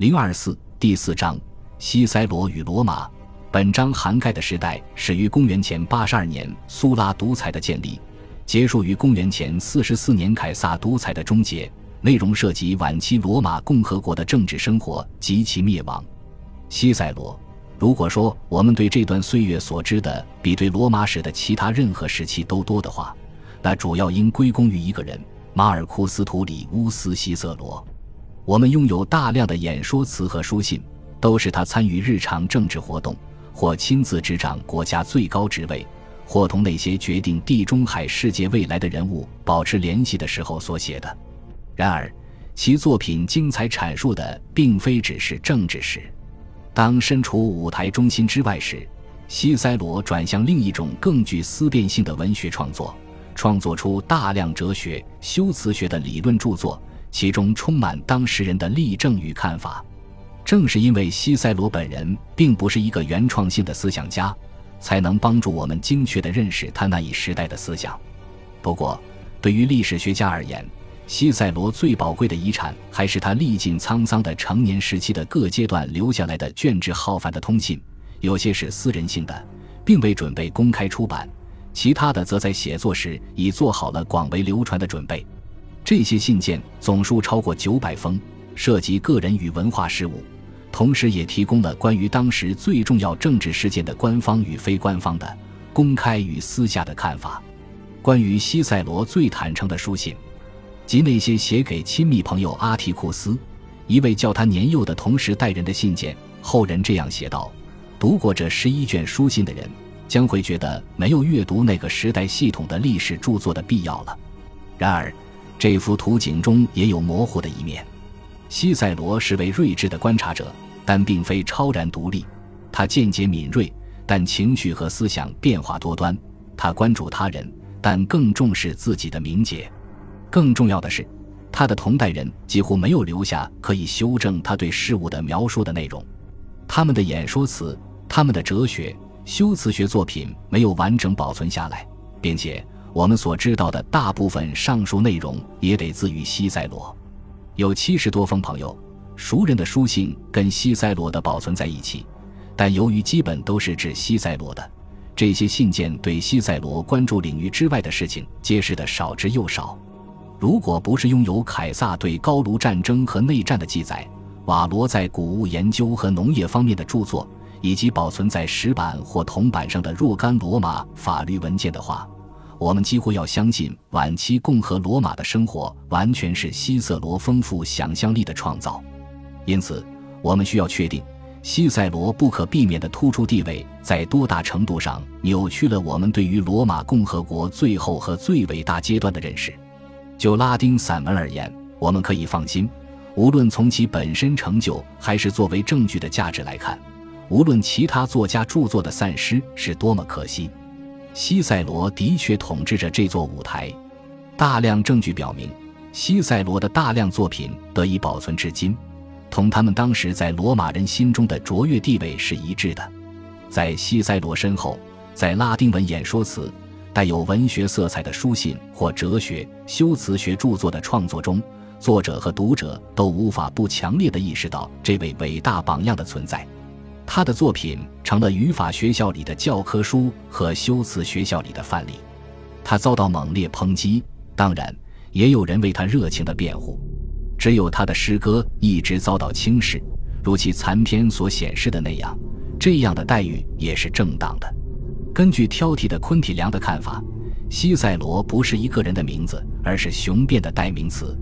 零二四第四章：西塞罗与罗马。本章涵盖的时代始于公元前八十二年苏拉独裁的建立，结束于公元前四十四年凯撒独裁的终结。内容涉及晚期罗马共和国的政治生活及其灭亡。西塞罗，如果说我们对这段岁月所知的比对罗马史的其他任何时期都多的话，那主要应归功于一个人——马尔库斯·图里乌斯·西塞罗。我们拥有大量的演说词和书信，都是他参与日常政治活动，或亲自执掌国家最高职位，或同那些决定地中海世界未来的人物保持联系的时候所写的。然而，其作品精彩阐述的并非只是政治史。当身处舞台中心之外时，西塞罗转向另一种更具思辨性的文学创作，创作出大量哲学、修辞学的理论著作。其中充满当事人的例证与看法，正是因为西塞罗本人并不是一个原创性的思想家，才能帮助我们精确地认识他那一时代的思想。不过，对于历史学家而言，西塞罗最宝贵的遗产还是他历尽沧桑的成年时期的各阶段留下来的卷帙浩繁的通信，有些是私人性的，并未准备公开出版；其他的则在写作时已做好了广为流传的准备。这些信件总数超过九百封，涉及个人与文化事务，同时也提供了关于当时最重要政治事件的官方与非官方的、公开与私下的看法。关于西塞罗最坦诚的书信，及那些写给亲密朋友阿提库斯，一位叫他年幼的同时代人的信件，后人这样写道：读过这十一卷书信的人，将会觉得没有阅读那个时代系统的历史著作的必要了。然而。这幅图景中也有模糊的一面。西塞罗是位睿智的观察者，但并非超然独立。他见解敏锐，但情绪和思想变化多端。他关注他人，但更重视自己的名节。更重要的是，他的同代人几乎没有留下可以修正他对事物的描述的内容。他们的演说词、他们的哲学、修辞学作品没有完整保存下来，并且。我们所知道的大部分上述内容也得自于西塞罗，有七十多封朋友、熟人的书信跟西塞罗的保存在一起，但由于基本都是指西塞罗的，这些信件对西塞罗关注领域之外的事情揭示的少之又少。如果不是拥有凯撒对高卢战争和内战的记载，瓦罗在谷物研究和农业方面的著作，以及保存在石板或铜板上的若干罗马法律文件的话，我们几乎要相信，晚期共和罗马的生活完全是西塞罗丰富想象力的创造。因此，我们需要确定，西塞罗不可避免的突出地位在多大程度上扭曲了我们对于罗马共和国最后和最伟大阶段的认识。就拉丁散文而言，我们可以放心，无论从其本身成就，还是作为证据的价值来看，无论其他作家著作的散失是多么可惜。西塞罗的确统治着这座舞台，大量证据表明，西塞罗的大量作品得以保存至今，同他们当时在罗马人心中的卓越地位是一致的。在西塞罗身后，在拉丁文演说词、带有文学色彩的书信或哲学、修辞学著作的创作中，作者和读者都无法不强烈地意识到这位伟大榜样的存在。他的作品成了语法学校里的教科书和修辞学校里的范例。他遭到猛烈抨击，当然也有人为他热情的辩护。只有他的诗歌一直遭到轻视，如其残篇所显示的那样。这样的待遇也是正当的。根据挑剔的昆体良的看法，西塞罗不是一个人的名字，而是雄辩的代名词。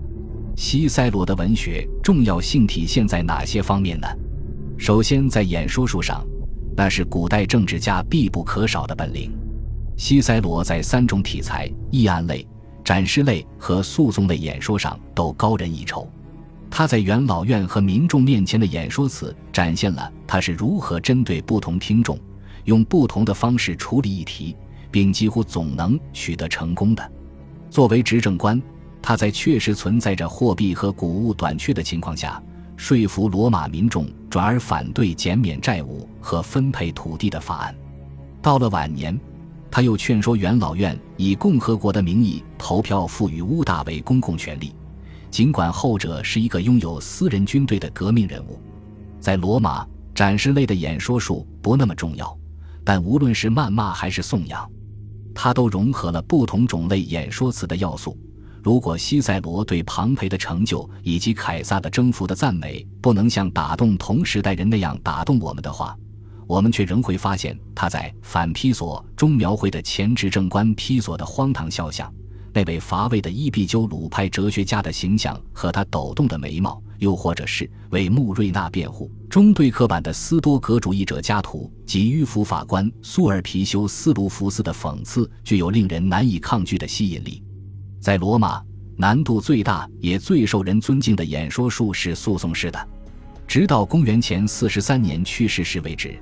西塞罗的文学重要性体现在哪些方面呢？首先，在演说术上，那是古代政治家必不可少的本领。西塞罗在三种题材——议案类、展示类和诉讼类演说上都高人一筹。他在元老院和民众面前的演说词，展现了他是如何针对不同听众，用不同的方式处理议题，并几乎总能取得成功的。作为执政官，他在确实存在着货币和谷物短缺的情况下。说服罗马民众转而反对减免债务和分配土地的法案。到了晚年，他又劝说元老院以共和国的名义投票赋予乌大为公共权力，尽管后者是一个拥有私人军队的革命人物。在罗马，展示类的演说术不那么重要，但无论是谩骂还是颂扬，它都融合了不同种类演说词的要素。如果西塞罗对庞培的成就以及凯撒的征服的赞美不能像打动同时代人那样打动我们的话，我们却仍会发现他在反披索中描绘的前执政官披索的荒唐肖像，那位乏味的伊壁鸠鲁派哲学家的形象和他抖动的眉毛，又或者是为穆瑞纳辩护中对刻板的斯多格主义者家图及迂腐法官苏尔皮修斯卢福斯的讽刺，具有令人难以抗拒的吸引力。在罗马，难度最大也最受人尊敬的演说术是诉讼式的。直到公元前四十三年去世时为止，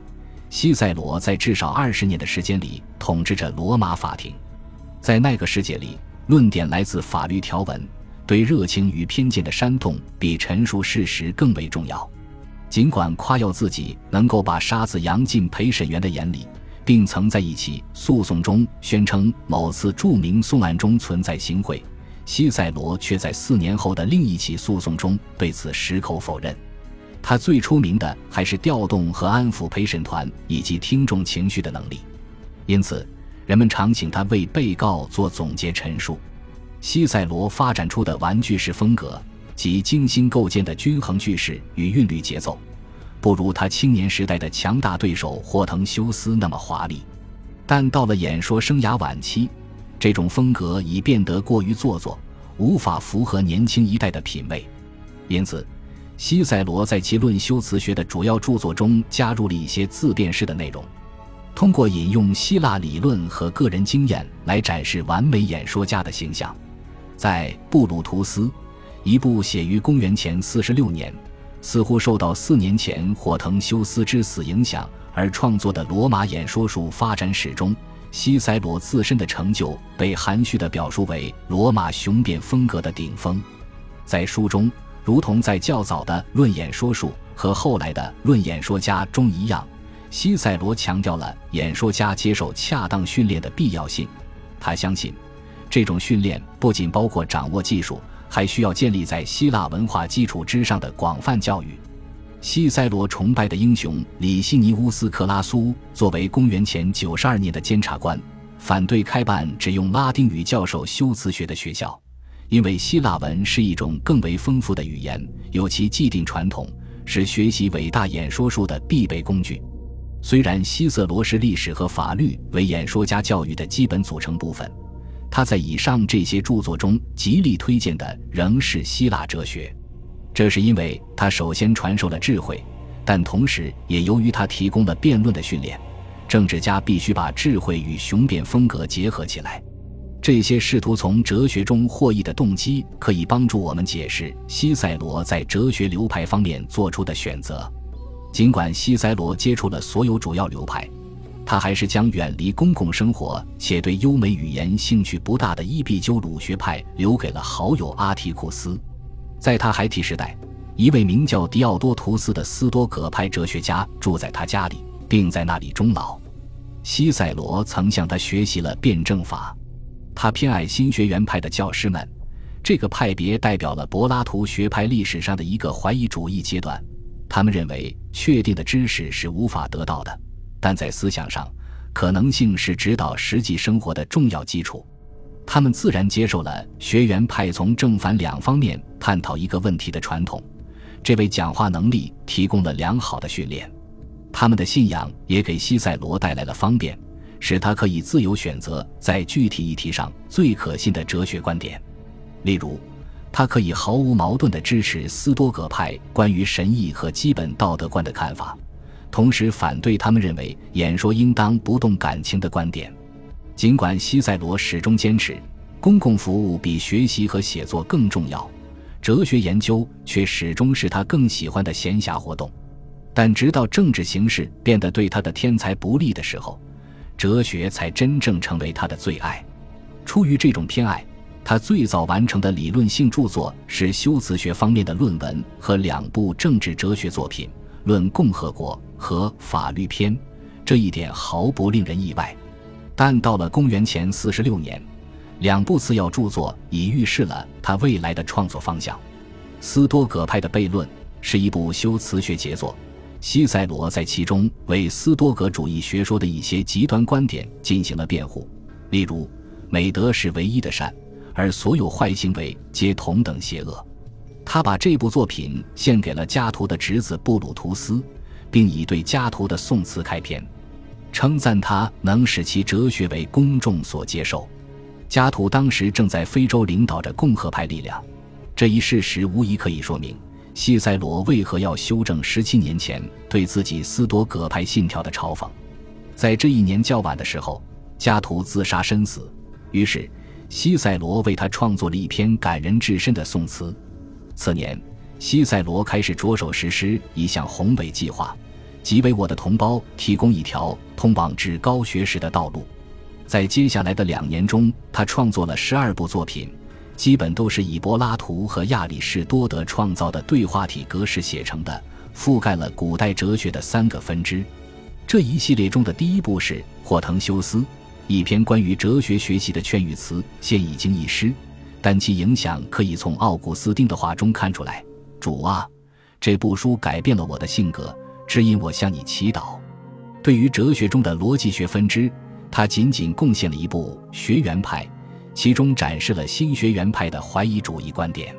西塞罗在至少二十年的时间里统治着罗马法庭。在那个世界里，论点来自法律条文，对热情与偏见的煽动比陈述事实更为重要。尽管夸耀自己能够把沙子扬进陪审员的眼里。并曾在一起诉讼中宣称某次著名讼案中存在行贿，西塞罗却在四年后的另一起诉讼中对此矢口否认。他最出名的还是调动和安抚陪审团以及听众情绪的能力，因此人们常请他为被告做总结陈述。西塞罗发展出的玩具式风格及精心构建的均衡句式与韵律节奏。不如他青年时代的强大对手霍腾修斯那么华丽，但到了演说生涯晚期，这种风格已变得过于做作，无法符合年轻一代的品味。因此，西塞罗在其论修辞学的主要著作中加入了一些自辩式的内容，通过引用希腊理论和个人经验来展示完美演说家的形象。在《布鲁图斯》，一部写于公元前四十六年。似乎受到四年前霍腾修斯之死影响而创作的罗马演说术发展史中，西塞罗自身的成就被含蓄地表述为罗马雄辩风格的顶峰。在书中，如同在较早的《论演说术》和后来的《论演说家》中一样，西塞罗强调了演说家接受恰当训练的必要性。他相信，这种训练不仅包括掌握技术。还需要建立在希腊文化基础之上的广泛教育。西塞罗崇拜的英雄里西尼乌斯·克拉苏作为公元前九十二年的监察官，反对开办只用拉丁语教授修辞学的学校，因为希腊文是一种更为丰富的语言，有其既定传统，是学习伟大演说术的必备工具。虽然西塞罗视历史和法律为演说家教育的基本组成部分。他在以上这些著作中极力推荐的仍是希腊哲学，这是因为他首先传授了智慧，但同时也由于他提供了辩论的训练。政治家必须把智慧与雄辩风格结合起来。这些试图从哲学中获益的动机，可以帮助我们解释西塞罗在哲学流派方面做出的选择。尽管西塞罗接触了所有主要流派。他还是将远离公共生活且对优美语言兴趣不大的伊壁鸠鲁学派留给了好友阿提库斯。在他孩提时代，一位名叫狄奥多图斯的斯多葛派哲学家住在他家里，并在那里终老。西塞罗曾向他学习了辩证法。他偏爱新学园派的教师们，这个派别代表了柏拉图学派历史上的一个怀疑主义阶段。他们认为确定的知识是无法得到的。但在思想上，可能性是指导实际生活的重要基础。他们自然接受了学员派从正反两方面探讨一个问题的传统，这为讲话能力提供了良好的训练。他们的信仰也给西塞罗带来了方便，使他可以自由选择在具体议题上最可信的哲学观点。例如，他可以毫无矛盾地支持斯多葛派关于神意和基本道德观的看法。同时反对他们认为演说应当不动感情的观点，尽管西塞罗始终坚持公共服务比学习和写作更重要，哲学研究却始终是他更喜欢的闲暇活动。但直到政治形势变得对他的天才不利的时候，哲学才真正成为他的最爱。出于这种偏爱，他最早完成的理论性著作是修辞学方面的论文和两部政治哲学作品。论共和国和法律篇，这一点毫不令人意外。但到了公元前四十六年，两部次要著作已预示了他未来的创作方向：斯多葛派的悖论、是一部修辞学杰作。西塞罗在其中为斯多葛主义学说的一些极端观点进行了辩护，例如美德是唯一的善，而所有坏行为皆同等邪恶。他把这部作品献给了加图的侄子布鲁图斯，并以对加图的宋词开篇，称赞他能使其哲学为公众所接受。加图当时正在非洲领导着共和派力量，这一事实无疑可以说明。西塞罗为何要修正十七年前对自己斯多葛派信条的嘲讽？在这一年较晚的时候，加图自杀身死，于是西塞罗为他创作了一篇感人至深的宋词。次年，西塞罗开始着手实施一项宏伟计划，即为我的同胞提供一条通往至高学识的道路。在接下来的两年中，他创作了十二部作品。基本都是以柏拉图和亚里士多德创造的对话体格式写成的，覆盖了古代哲学的三个分支。这一系列中的第一部是《霍腾修斯》，一篇关于哲学学习的劝语词，现已经遗失，但其影响可以从奥古斯丁的话中看出来。主啊，这部书改变了我的性格，指引我向你祈祷。对于哲学中的逻辑学分支，他仅仅贡献了一部《学园派》。其中展示了新学园派的怀疑主义观点。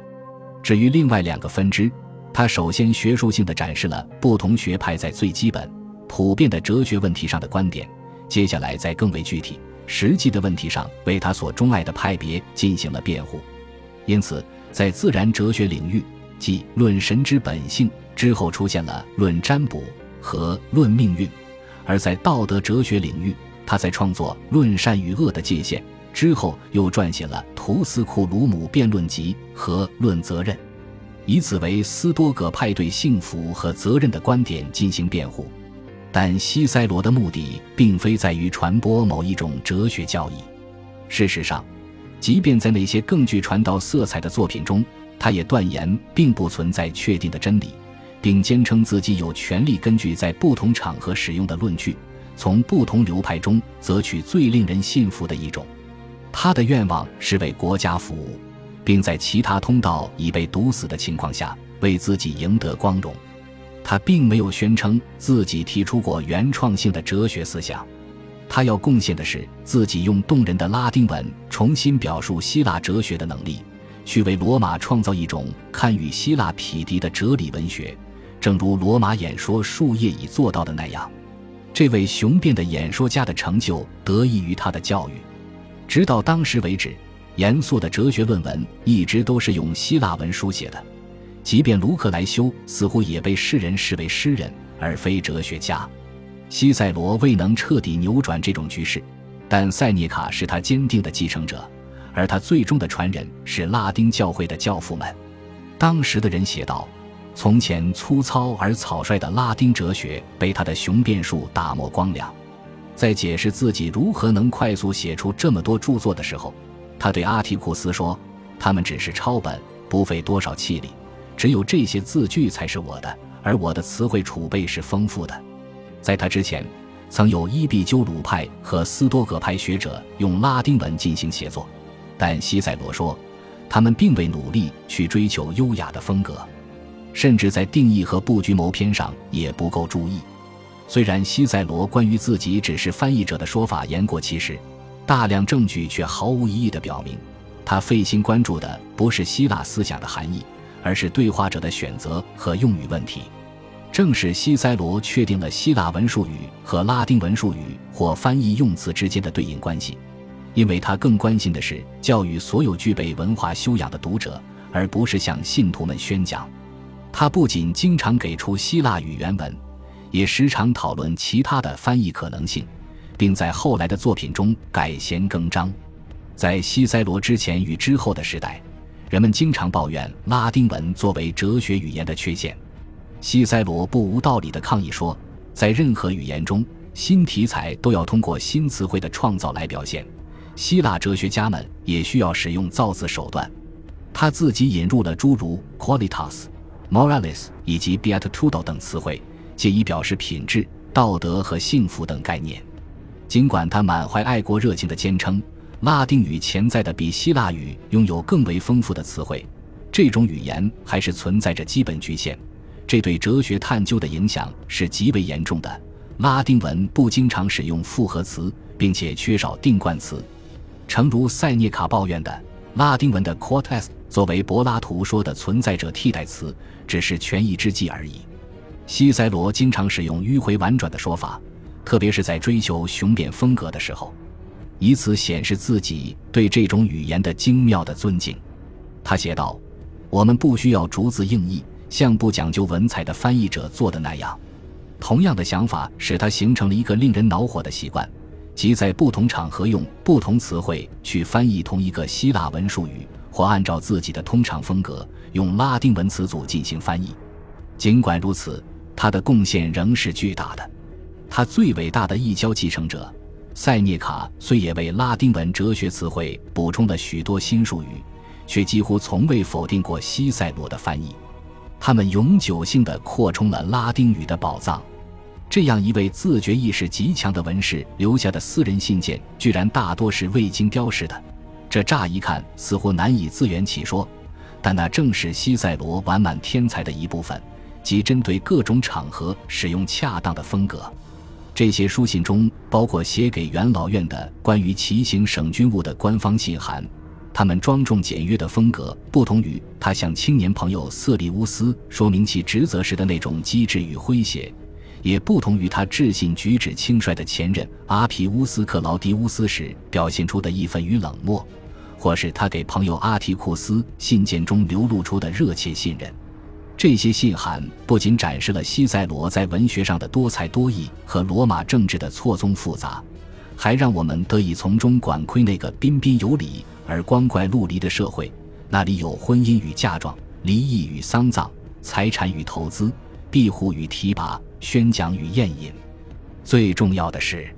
至于另外两个分支，他首先学术性的展示了不同学派在最基本、普遍的哲学问题上的观点，接下来再更为具体、实际的问题上为他所钟爱的派别进行了辩护。因此，在自然哲学领域，即论神之本性之后，出现了论占卜和论命运；而在道德哲学领域，他在创作论善与恶的界限。之后又撰写了《图斯库鲁姆辩论集》和《论责任》，以此为斯多葛派对幸福和责任的观点进行辩护。但西塞罗的目的并非在于传播某一种哲学教义。事实上，即便在那些更具传道色彩的作品中，他也断言并不存在确定的真理，并坚称自己有权利根据在不同场合使用的论据，从不同流派中择取最令人信服的一种。他的愿望是为国家服务，并在其他通道已被堵死的情况下为自己赢得光荣。他并没有宣称自己提出过原创性的哲学思想，他要贡献的是自己用动人的拉丁文重新表述希腊哲学的能力，去为罗马创造一种堪与希腊匹敌的哲理文学，正如罗马演说术业已做到的那样。这位雄辩的演说家的成就得益于他的教育。直到当时为止，严肃的哲学论文一直都是用希腊文书写的。即便卢克莱修似乎也被世人视为诗人而非哲学家，西塞罗未能彻底扭转这种局势，但塞涅卡是他坚定的继承者，而他最终的传人是拉丁教会的教父们。当时的人写道：“从前粗糙而草率的拉丁哲学被他的雄辩术打磨光亮。”在解释自己如何能快速写出这么多著作的时候，他对阿提库斯说：“他们只是抄本，不费多少气力。只有这些字句才是我的，而我的词汇储备是丰富的。”在他之前，曾有伊壁鸠鲁派和斯多葛派学者用拉丁文进行写作，但西塞罗说，他们并未努力去追求优雅的风格，甚至在定义和布局谋篇上也不够注意。虽然西塞罗关于自己只是翻译者的说法言过其实，大量证据却毫无疑义地表明，他费心关注的不是希腊思想的含义，而是对话者的选择和用语问题。正是西塞罗确定了希腊文术语和拉丁文术语或翻译用词之间的对应关系，因为他更关心的是教育所有具备文化修养的读者，而不是向信徒们宣讲。他不仅经常给出希腊语原文。也时常讨论其他的翻译可能性，并在后来的作品中改弦更张。在西塞罗之前与之后的时代，人们经常抱怨拉丁文作为哲学语言的缺陷。西塞罗不无道理地抗议说，在任何语言中，新题材都要通过新词汇的创造来表现。希腊哲学家们也需要使用造字手段。他自己引入了诸如 qualitas、moralis 以及 beatitudo 等词汇。借以表示品质、道德和幸福等概念。尽管他满怀爱国热情地坚称，拉丁语潜在的比希腊语拥有更为丰富的词汇，这种语言还是存在着基本局限。这对哲学探究的影响是极为严重的。拉丁文不经常使用复合词，并且缺少定冠词，诚如塞涅卡抱怨的，拉丁文的 quotes 作为柏拉图说的存在者替代词，只是权宜之计而已。西塞罗经常使用迂回婉转的说法，特别是在追求雄辩风格的时候，以此显示自己对这种语言的精妙的尊敬。他写道：“我们不需要逐字应译，像不讲究文采的翻译者做的那样。”同样的想法使他形成了一个令人恼火的习惯，即在不同场合用不同词汇去翻译同一个希腊文术语，或按照自己的通常风格用拉丁文词组进行翻译。尽管如此，他的贡献仍是巨大的。他最伟大的异教继承者塞涅卡虽也为拉丁文哲学词汇补充了许多新术语，却几乎从未否定过西塞罗的翻译。他们永久性的扩充了拉丁语的宝藏。这样一位自觉意识极强的文士留下的私人信件，居然大多是未经雕饰的。这乍一看似乎难以自圆其说，但那正是西塞罗完满天才的一部分，即针对各种场合使用恰当的风格。这些书信中包括写给元老院的关于骑行省军务的官方信函。他们庄重简约的风格，不同于他向青年朋友瑟利乌斯说明其职责时的那种机智与诙谐，也不同于他致信举止轻率的前任阿皮乌斯克劳迪乌斯时表现出的义愤与冷漠，或是他给朋友阿提库斯信件中流露出的热切信任。这些信函不仅展示了西塞罗在文学上的多才多艺和罗马政治的错综复杂，还让我们得以从中管窥那个彬彬有礼。而光怪陆离的社会，那里有婚姻与嫁妆、离异与丧葬、财产与投资、庇护与提拔、宣讲与宴饮。最重要的是，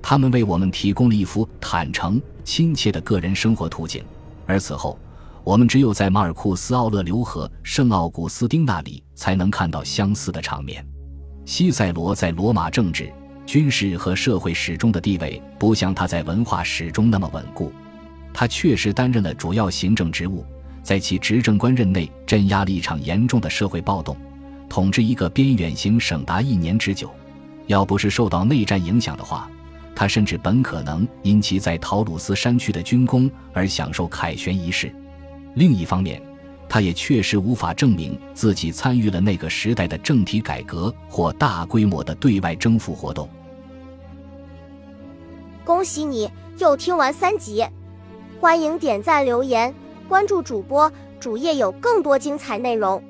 他们为我们提供了一幅坦诚、亲切的个人生活图景。而此后，我们只有在马尔库斯·奥勒留和圣奥古斯丁那里，才能看到相似的场面。西塞罗在罗马政治、军事和社会史中的地位，不像他在文化史中那么稳固。他确实担任了主要行政职务，在其执政官任内镇压了一场严重的社会暴动，统治一个边远行省达一年之久。要不是受到内战影响的话，他甚至本可能因其在陶鲁斯山区的军功而享受凯旋仪式。另一方面，他也确实无法证明自己参与了那个时代的政体改革或大规模的对外征服活动。恭喜你又听完三集。欢迎点赞、留言、关注主播，主页有更多精彩内容。